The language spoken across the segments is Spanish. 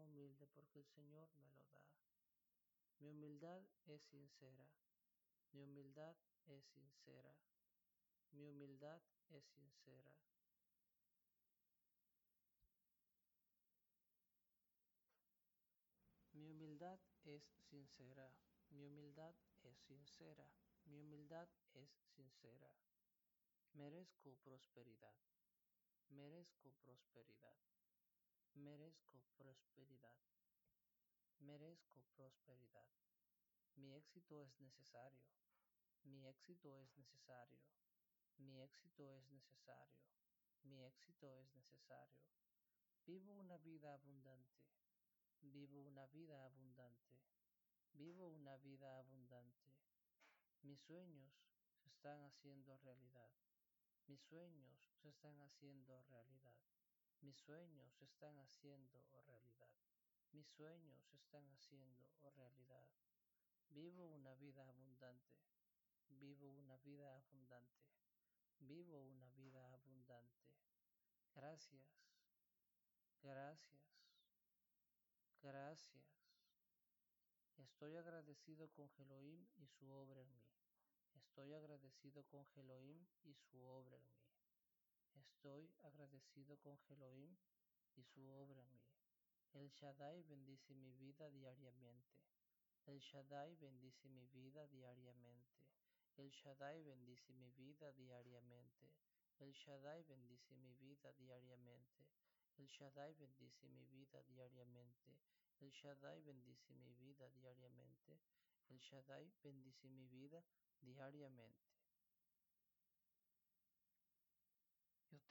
humilde porque el Señor me lo da. Mi humildad es sincera. Mi humildad es sincera. Mi humildad es sincera. Mi humildad es sincera. Mi humildad es sincera. Mi humildad es sincera. Merezco prosperidad. Merezco prosperidad. Merezco prosperidad. Merezco prosperidad. Mi éxito es necesario. Mi éxito es necesario. Mi éxito es necesario. Mi éxito es necesario. Vivo una vida abundante. Vivo una vida abundante. Vivo una vida abundante. Mis sueños se están haciendo realidad. Mis sueños se están haciendo realidad. Mis sueños se están haciendo realidad. Mis sueños se están haciendo realidad. Vivo una vida abundante. Vivo una vida abundante. Vivo una vida abundante. Gracias. Gracias. Gracias. Estoy agradecido con Elohim y su obra en mí. Estoy agradecido con Elohim y su obra en mí. Estoy agradecido con Elohim y su obra en mí. El Shaddai bendice mi vida diariamente. El Shaddai bendice mi vida diariamente. El Shaddai bendice mi vida diariamente. El Shaddai bendice mi vida diariamente. El Shaddai bendice mi vida diariamente. El Shaddai bendice mi vida diariamente. El Shaddai bendice mi vida diariamente.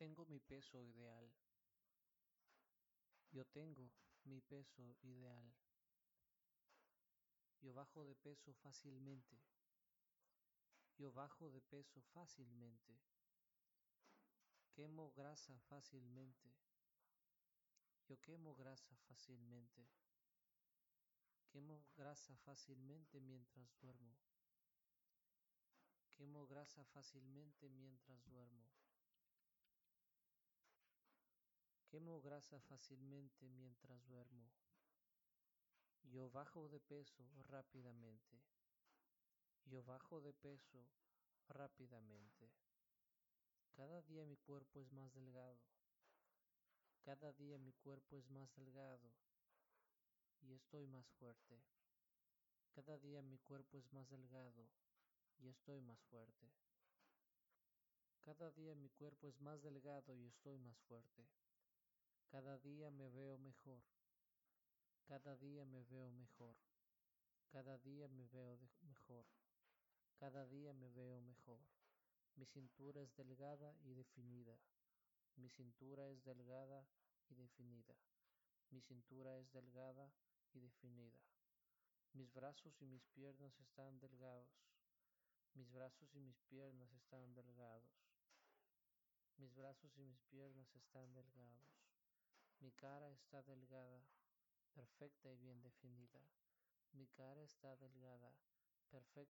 Tengo mi peso ideal. Yo tengo mi peso ideal. Yo bajo de peso fácilmente. Yo bajo de peso fácilmente. Quemo grasa fácilmente. Yo quemo grasa fácilmente. Quemo grasa fácilmente mientras duermo. Quemo grasa fácilmente mientras duermo. Quemo grasa fácilmente mientras duermo. Yo bajo de peso rápidamente. Yo bajo de peso rápidamente. Cada día mi cuerpo es más delgado. Cada día mi cuerpo es más delgado y estoy más fuerte. Cada día mi cuerpo es más delgado y estoy más fuerte. Cada día mi cuerpo es más delgado y estoy más fuerte. Cada día me veo mejor. Cada día me veo mejor. Cada día me veo mejor. Cada día me veo mejor. Mi cintura es delgada y definida. Mi cintura es delgada y definida. Mi cintura es delgada y definida. Mis brazos y mis piernas están delgados. Mis brazos y mis piernas están delgados. Mis brazos y mis piernas están delgados. Mi cara está delgada, perfecta y bien definida. Mi cara está delgada, perfecta